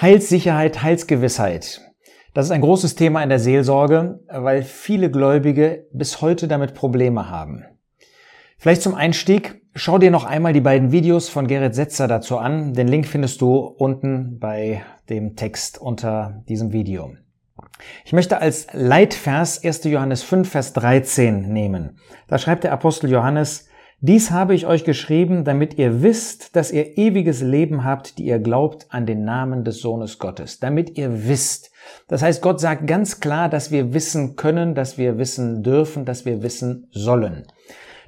Heilssicherheit, Heilsgewissheit. Das ist ein großes Thema in der Seelsorge, weil viele Gläubige bis heute damit Probleme haben. Vielleicht zum Einstieg, schau dir noch einmal die beiden Videos von Gerrit Setzer dazu an. Den Link findest du unten bei dem Text unter diesem Video. Ich möchte als Leitvers 1. Johannes 5, Vers 13 nehmen. Da schreibt der Apostel Johannes, dies habe ich euch geschrieben, damit ihr wisst, dass ihr ewiges Leben habt, die ihr glaubt an den Namen des Sohnes Gottes. Damit ihr wisst. Das heißt, Gott sagt ganz klar, dass wir wissen können, dass wir wissen dürfen, dass wir wissen sollen.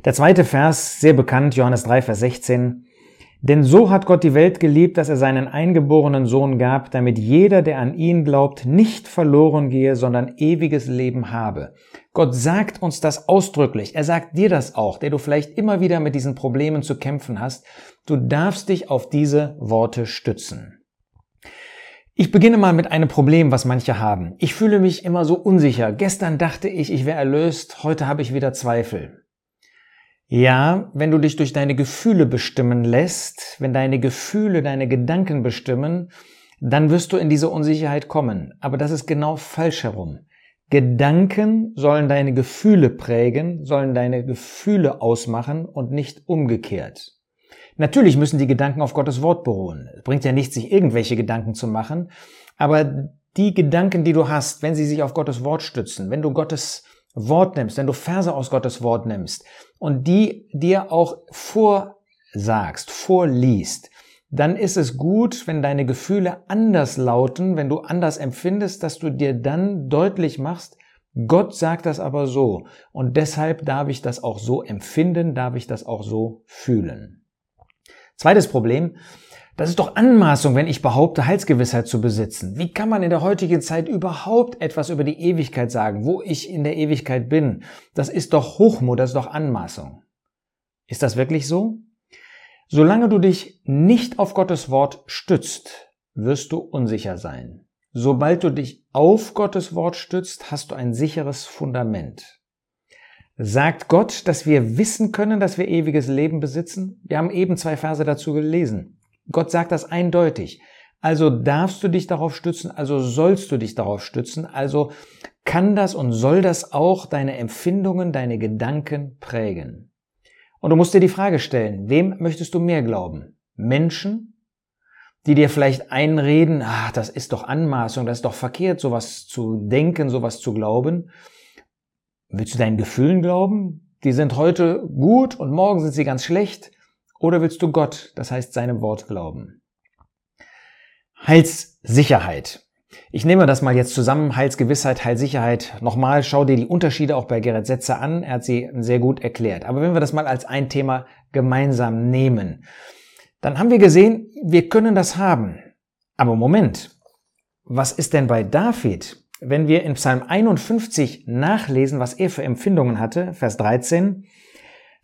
Der zweite Vers, sehr bekannt, Johannes 3, Vers 16. Denn so hat Gott die Welt geliebt, dass er seinen eingeborenen Sohn gab, damit jeder, der an ihn glaubt, nicht verloren gehe, sondern ewiges Leben habe. Gott sagt uns das ausdrücklich. Er sagt dir das auch, der du vielleicht immer wieder mit diesen Problemen zu kämpfen hast. Du darfst dich auf diese Worte stützen. Ich beginne mal mit einem Problem, was manche haben. Ich fühle mich immer so unsicher. Gestern dachte ich, ich wäre erlöst, heute habe ich wieder Zweifel. Ja, wenn du dich durch deine Gefühle bestimmen lässt, wenn deine Gefühle deine Gedanken bestimmen, dann wirst du in diese Unsicherheit kommen. Aber das ist genau falsch herum. Gedanken sollen deine Gefühle prägen, sollen deine Gefühle ausmachen und nicht umgekehrt. Natürlich müssen die Gedanken auf Gottes Wort beruhen. Es bringt ja nichts, sich irgendwelche Gedanken zu machen, aber die Gedanken, die du hast, wenn sie sich auf Gottes Wort stützen, wenn du Gottes Wort nimmst, wenn du Verse aus Gottes Wort nimmst und die dir auch vorsagst, vorliest, dann ist es gut, wenn deine Gefühle anders lauten, wenn du anders empfindest, dass du dir dann deutlich machst, Gott sagt das aber so und deshalb darf ich das auch so empfinden, darf ich das auch so fühlen. Zweites Problem, das ist doch Anmaßung, wenn ich behaupte, Heilsgewissheit zu besitzen. Wie kann man in der heutigen Zeit überhaupt etwas über die Ewigkeit sagen, wo ich in der Ewigkeit bin? Das ist doch Hochmut, das ist doch Anmaßung. Ist das wirklich so? Solange du dich nicht auf Gottes Wort stützt, wirst du unsicher sein. Sobald du dich auf Gottes Wort stützt, hast du ein sicheres Fundament. Sagt Gott, dass wir wissen können, dass wir ewiges Leben besitzen? Wir haben eben zwei Verse dazu gelesen. Gott sagt das eindeutig. Also darfst du dich darauf stützen, also sollst du dich darauf stützen, also kann das und soll das auch deine Empfindungen, deine Gedanken prägen. Und du musst dir die Frage stellen, wem möchtest du mehr glauben? Menschen, die dir vielleicht einreden, ach, das ist doch Anmaßung, das ist doch verkehrt, sowas zu denken, sowas zu glauben. Willst du deinen Gefühlen glauben? Die sind heute gut und morgen sind sie ganz schlecht. Oder willst du Gott, das heißt seinem Wort glauben? Heilssicherheit. Ich nehme das mal jetzt zusammen. Heilsgewissheit, Heilsicherheit. Nochmal, schau dir die Unterschiede auch bei Gerrit Setzer an. Er hat sie sehr gut erklärt. Aber wenn wir das mal als ein Thema gemeinsam nehmen, dann haben wir gesehen, wir können das haben. Aber Moment, was ist denn bei David? Wenn wir in Psalm 51 nachlesen, was er für Empfindungen hatte, Vers 13,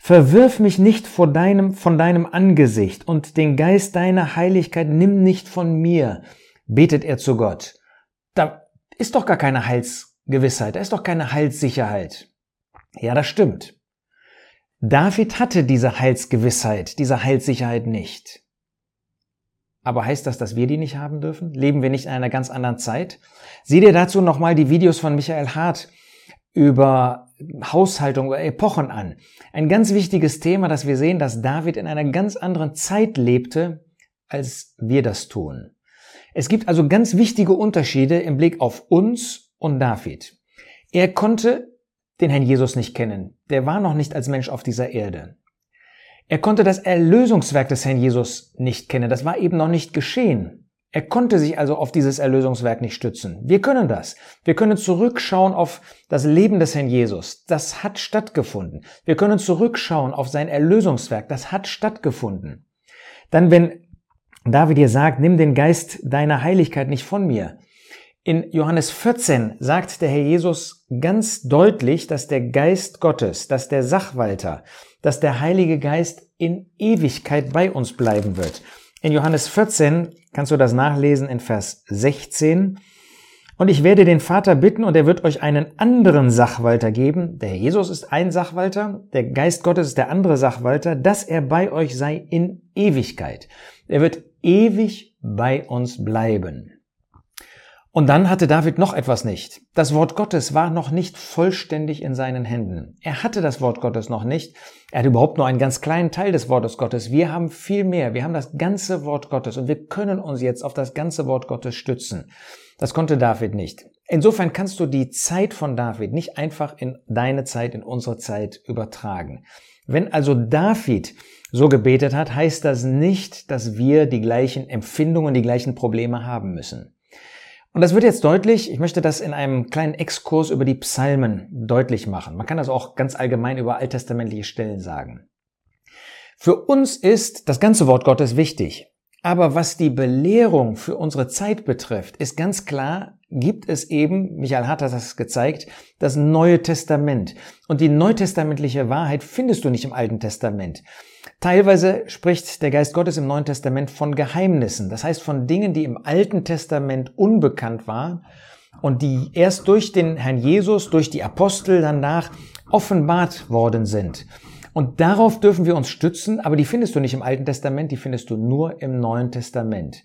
Verwirf mich nicht vor deinem, von deinem Angesicht und den Geist deiner Heiligkeit nimm nicht von mir, betet er zu Gott. Da ist doch gar keine Heilsgewissheit, da ist doch keine Heilssicherheit. Ja, das stimmt. David hatte diese Heilsgewissheit, diese Heilssicherheit nicht. Aber heißt das, dass wir die nicht haben dürfen? Leben wir nicht in einer ganz anderen Zeit? Sieh dir dazu nochmal die Videos von Michael Hart über Haushaltung oder Epochen an. Ein ganz wichtiges Thema, dass wir sehen, dass David in einer ganz anderen Zeit lebte, als wir das tun. Es gibt also ganz wichtige Unterschiede im Blick auf uns und David. Er konnte den Herrn Jesus nicht kennen. Der war noch nicht als Mensch auf dieser Erde. Er konnte das Erlösungswerk des Herrn Jesus nicht kennen. Das war eben noch nicht geschehen. Er konnte sich also auf dieses Erlösungswerk nicht stützen. Wir können das. Wir können zurückschauen auf das Leben des Herrn Jesus. Das hat stattgefunden. Wir können zurückschauen auf sein Erlösungswerk. Das hat stattgefunden. Dann, wenn David dir sagt, nimm den Geist deiner Heiligkeit nicht von mir. In Johannes 14 sagt der Herr Jesus ganz deutlich, dass der Geist Gottes, dass der Sachwalter, dass der Heilige Geist in Ewigkeit bei uns bleiben wird. In Johannes 14 kannst du das nachlesen in Vers 16. Und ich werde den Vater bitten und er wird euch einen anderen Sachwalter geben. Der Jesus ist ein Sachwalter, der Geist Gottes ist der andere Sachwalter, dass er bei euch sei in Ewigkeit. Er wird ewig bei uns bleiben. Und dann hatte David noch etwas nicht. Das Wort Gottes war noch nicht vollständig in seinen Händen. Er hatte das Wort Gottes noch nicht. Er hatte überhaupt nur einen ganz kleinen Teil des Wortes Gottes. Wir haben viel mehr. Wir haben das ganze Wort Gottes und wir können uns jetzt auf das ganze Wort Gottes stützen. Das konnte David nicht. Insofern kannst du die Zeit von David nicht einfach in deine Zeit, in unsere Zeit übertragen. Wenn also David so gebetet hat, heißt das nicht, dass wir die gleichen Empfindungen, die gleichen Probleme haben müssen. Und das wird jetzt deutlich, ich möchte das in einem kleinen Exkurs über die Psalmen deutlich machen. Man kann das auch ganz allgemein über alttestamentliche Stellen sagen. Für uns ist das ganze Wort Gottes wichtig. Aber was die Belehrung für unsere Zeit betrifft, ist ganz klar, gibt es eben, Michael Hart hat das gezeigt, das Neue Testament. Und die neutestamentliche Wahrheit findest du nicht im Alten Testament. Teilweise spricht der Geist Gottes im Neuen Testament von Geheimnissen, das heißt von Dingen, die im Alten Testament unbekannt waren und die erst durch den Herrn Jesus, durch die Apostel danach offenbart worden sind. Und darauf dürfen wir uns stützen, aber die findest du nicht im Alten Testament, die findest du nur im Neuen Testament.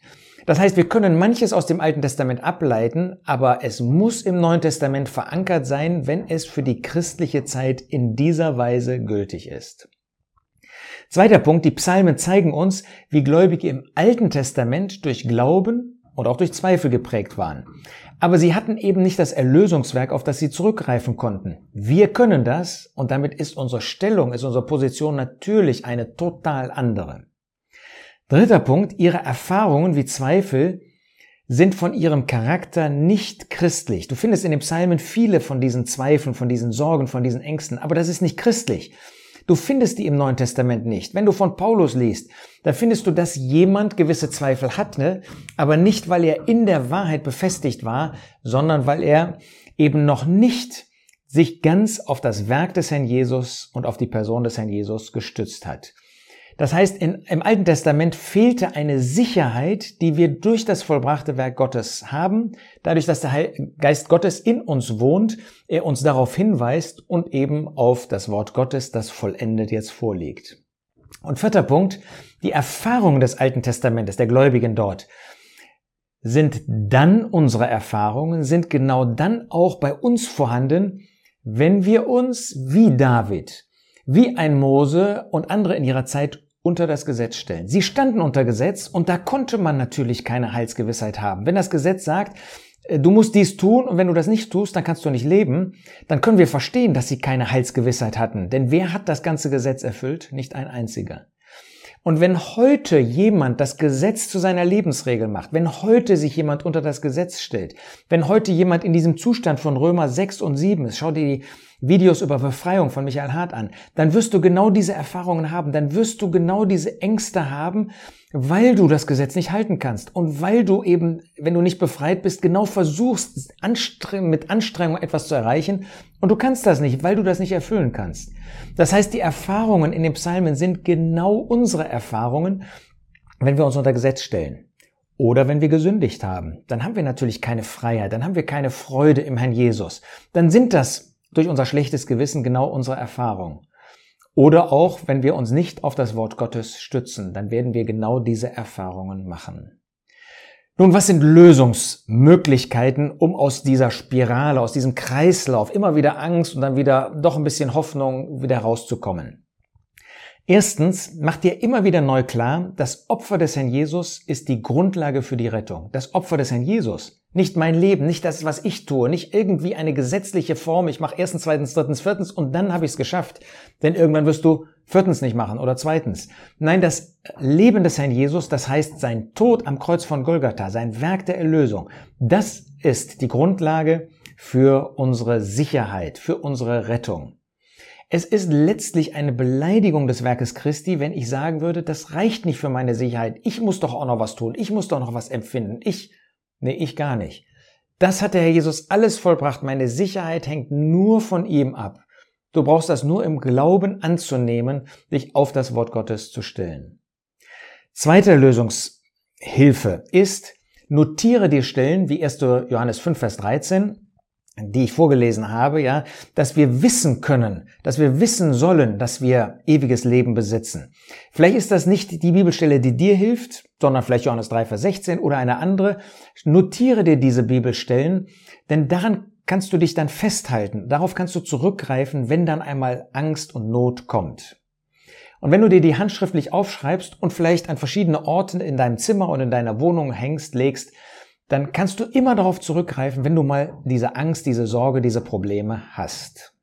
Das heißt, wir können manches aus dem Alten Testament ableiten, aber es muss im Neuen Testament verankert sein, wenn es für die christliche Zeit in dieser Weise gültig ist. Zweiter Punkt, die Psalmen zeigen uns, wie Gläubige im Alten Testament durch Glauben und auch durch Zweifel geprägt waren. Aber sie hatten eben nicht das Erlösungswerk, auf das sie zurückgreifen konnten. Wir können das und damit ist unsere Stellung, ist unsere Position natürlich eine total andere. Dritter Punkt, ihre Erfahrungen wie Zweifel sind von ihrem Charakter nicht christlich. Du findest in den Psalmen viele von diesen Zweifeln, von diesen Sorgen, von diesen Ängsten, aber das ist nicht christlich. Du findest die im Neuen Testament nicht. Wenn du von Paulus liest, da findest du, dass jemand gewisse Zweifel hatte, aber nicht, weil er in der Wahrheit befestigt war, sondern weil er eben noch nicht sich ganz auf das Werk des Herrn Jesus und auf die Person des Herrn Jesus gestützt hat. Das heißt, in, im Alten Testament fehlte eine Sicherheit, die wir durch das vollbrachte Werk Gottes haben, dadurch, dass der Geist Gottes in uns wohnt, er uns darauf hinweist und eben auf das Wort Gottes, das vollendet jetzt vorliegt. Und vierter Punkt, die Erfahrungen des Alten Testamentes, der Gläubigen dort, sind dann unsere Erfahrungen, sind genau dann auch bei uns vorhanden, wenn wir uns wie David, wie ein Mose und andere in ihrer Zeit unter das Gesetz stellen. Sie standen unter Gesetz und da konnte man natürlich keine Heilsgewissheit haben. Wenn das Gesetz sagt, äh, du musst dies tun und wenn du das nicht tust, dann kannst du nicht leben, dann können wir verstehen, dass sie keine Heilsgewissheit hatten. Denn wer hat das ganze Gesetz erfüllt? Nicht ein einziger. Und wenn heute jemand das Gesetz zu seiner Lebensregel macht, wenn heute sich jemand unter das Gesetz stellt, wenn heute jemand in diesem Zustand von Römer 6 und 7 ist, schau dir die Videos über Befreiung von Michael Hart an, dann wirst du genau diese Erfahrungen haben, dann wirst du genau diese Ängste haben, weil du das Gesetz nicht halten kannst und weil du eben, wenn du nicht befreit bist, genau versuchst, mit Anstrengung etwas zu erreichen und du kannst das nicht, weil du das nicht erfüllen kannst. Das heißt, die Erfahrungen in den Psalmen sind genau unsere Erfahrungen, wenn wir uns unter Gesetz stellen. Oder wenn wir gesündigt haben, dann haben wir natürlich keine Freiheit, dann haben wir keine Freude im Herrn Jesus. Dann sind das durch unser schlechtes Gewissen genau unsere Erfahrung. Oder auch, wenn wir uns nicht auf das Wort Gottes stützen, dann werden wir genau diese Erfahrungen machen. Nun, was sind Lösungsmöglichkeiten, um aus dieser Spirale, aus diesem Kreislauf, immer wieder Angst und dann wieder doch ein bisschen Hoffnung wieder rauszukommen? Erstens, macht dir immer wieder neu klar, das Opfer des Herrn Jesus ist die Grundlage für die Rettung. Das Opfer des Herrn Jesus. Nicht mein Leben, nicht das, was ich tue, nicht irgendwie eine gesetzliche Form, ich mache erstens, zweitens, drittens, viertens und dann habe ich es geschafft. Denn irgendwann wirst du viertens nicht machen oder zweitens. Nein, das Leben des Herrn Jesus, das heißt sein Tod am Kreuz von Golgatha, sein Werk der Erlösung, das ist die Grundlage für unsere Sicherheit, für unsere Rettung. Es ist letztlich eine Beleidigung des Werkes Christi, wenn ich sagen würde, das reicht nicht für meine Sicherheit. Ich muss doch auch noch was tun. Ich muss doch noch was empfinden. Ich, nee, ich gar nicht. Das hat der Herr Jesus alles vollbracht. Meine Sicherheit hängt nur von ihm ab. Du brauchst das nur im Glauben anzunehmen, dich auf das Wort Gottes zu stellen. Zweite Lösungshilfe ist, Notiere dir Stellen wie 1. Johannes 5, Vers 13, die ich vorgelesen habe, ja, dass wir wissen können, dass wir wissen sollen, dass wir ewiges Leben besitzen. Vielleicht ist das nicht die Bibelstelle, die dir hilft, sondern vielleicht Johannes 3, Vers 16 oder eine andere. Notiere dir diese Bibelstellen, denn daran kannst du dich dann festhalten. Darauf kannst du zurückgreifen, wenn dann einmal Angst und Not kommt. Und wenn du dir die handschriftlich aufschreibst und vielleicht an verschiedene Orten in deinem Zimmer und in deiner Wohnung hängst, legst, dann kannst du immer darauf zurückgreifen, wenn du mal diese Angst, diese Sorge, diese Probleme hast.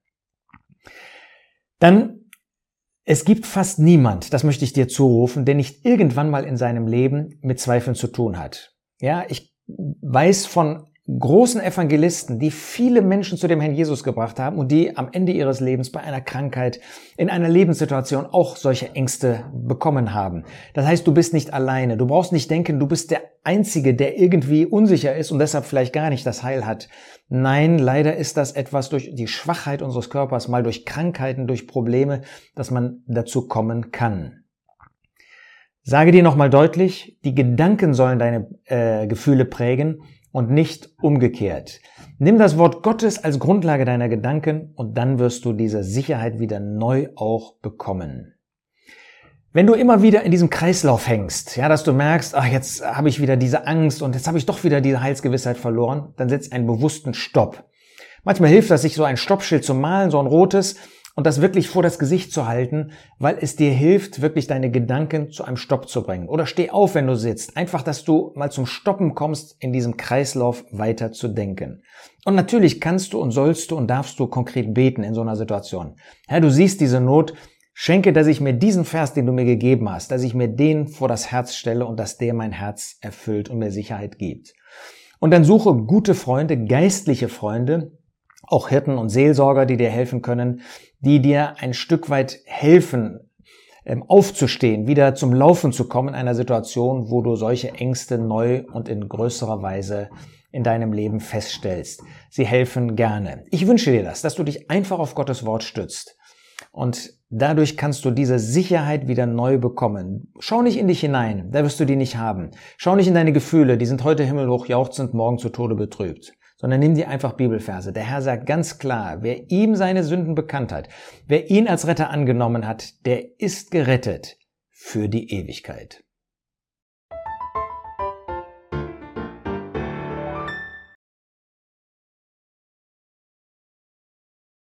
Dann, es gibt fast niemand, das möchte ich dir zurufen, der nicht irgendwann mal in seinem Leben mit Zweifeln zu tun hat. Ja, ich weiß von großen Evangelisten, die viele Menschen zu dem Herrn Jesus gebracht haben und die am Ende ihres Lebens bei einer Krankheit, in einer Lebenssituation auch solche Ängste bekommen haben. Das heißt, du bist nicht alleine. Du brauchst nicht denken, du bist der Einzige, der irgendwie unsicher ist und deshalb vielleicht gar nicht das Heil hat. Nein, leider ist das etwas durch die Schwachheit unseres Körpers, mal durch Krankheiten, durch Probleme, dass man dazu kommen kann. Sage dir nochmal deutlich, die Gedanken sollen deine äh, Gefühle prägen und nicht umgekehrt. Nimm das Wort Gottes als Grundlage deiner Gedanken und dann wirst du diese Sicherheit wieder neu auch bekommen. Wenn du immer wieder in diesem Kreislauf hängst, ja, dass du merkst, ach, jetzt habe ich wieder diese Angst und jetzt habe ich doch wieder diese Heilsgewissheit verloren, dann setz einen bewussten Stopp. Manchmal hilft das, sich so ein Stoppschild zu malen, so ein rotes, und das wirklich vor das Gesicht zu halten, weil es dir hilft, wirklich deine Gedanken zu einem Stopp zu bringen. Oder steh auf, wenn du sitzt. Einfach, dass du mal zum Stoppen kommst, in diesem Kreislauf weiter zu denken. Und natürlich kannst du und sollst du und darfst du konkret beten in so einer Situation. Ja, du siehst diese Not, Schenke, dass ich mir diesen Vers, den du mir gegeben hast, dass ich mir den vor das Herz stelle und dass der mein Herz erfüllt und mir Sicherheit gibt. Und dann suche gute Freunde, geistliche Freunde, auch Hirten und Seelsorger, die dir helfen können, die dir ein Stück weit helfen, ähm, aufzustehen, wieder zum Laufen zu kommen in einer Situation, wo du solche Ängste neu und in größerer Weise in deinem Leben feststellst. Sie helfen gerne. Ich wünsche dir das, dass du dich einfach auf Gottes Wort stützt. Und dadurch kannst du diese Sicherheit wieder neu bekommen. Schau nicht in dich hinein, da wirst du die nicht haben. Schau nicht in deine Gefühle, die sind heute himmelhoch jauchzend, morgen zu Tode betrübt sondern nimm dir einfach Bibelverse. Der Herr sagt ganz klar, wer ihm seine Sünden bekannt hat, wer ihn als Retter angenommen hat, der ist gerettet für die Ewigkeit.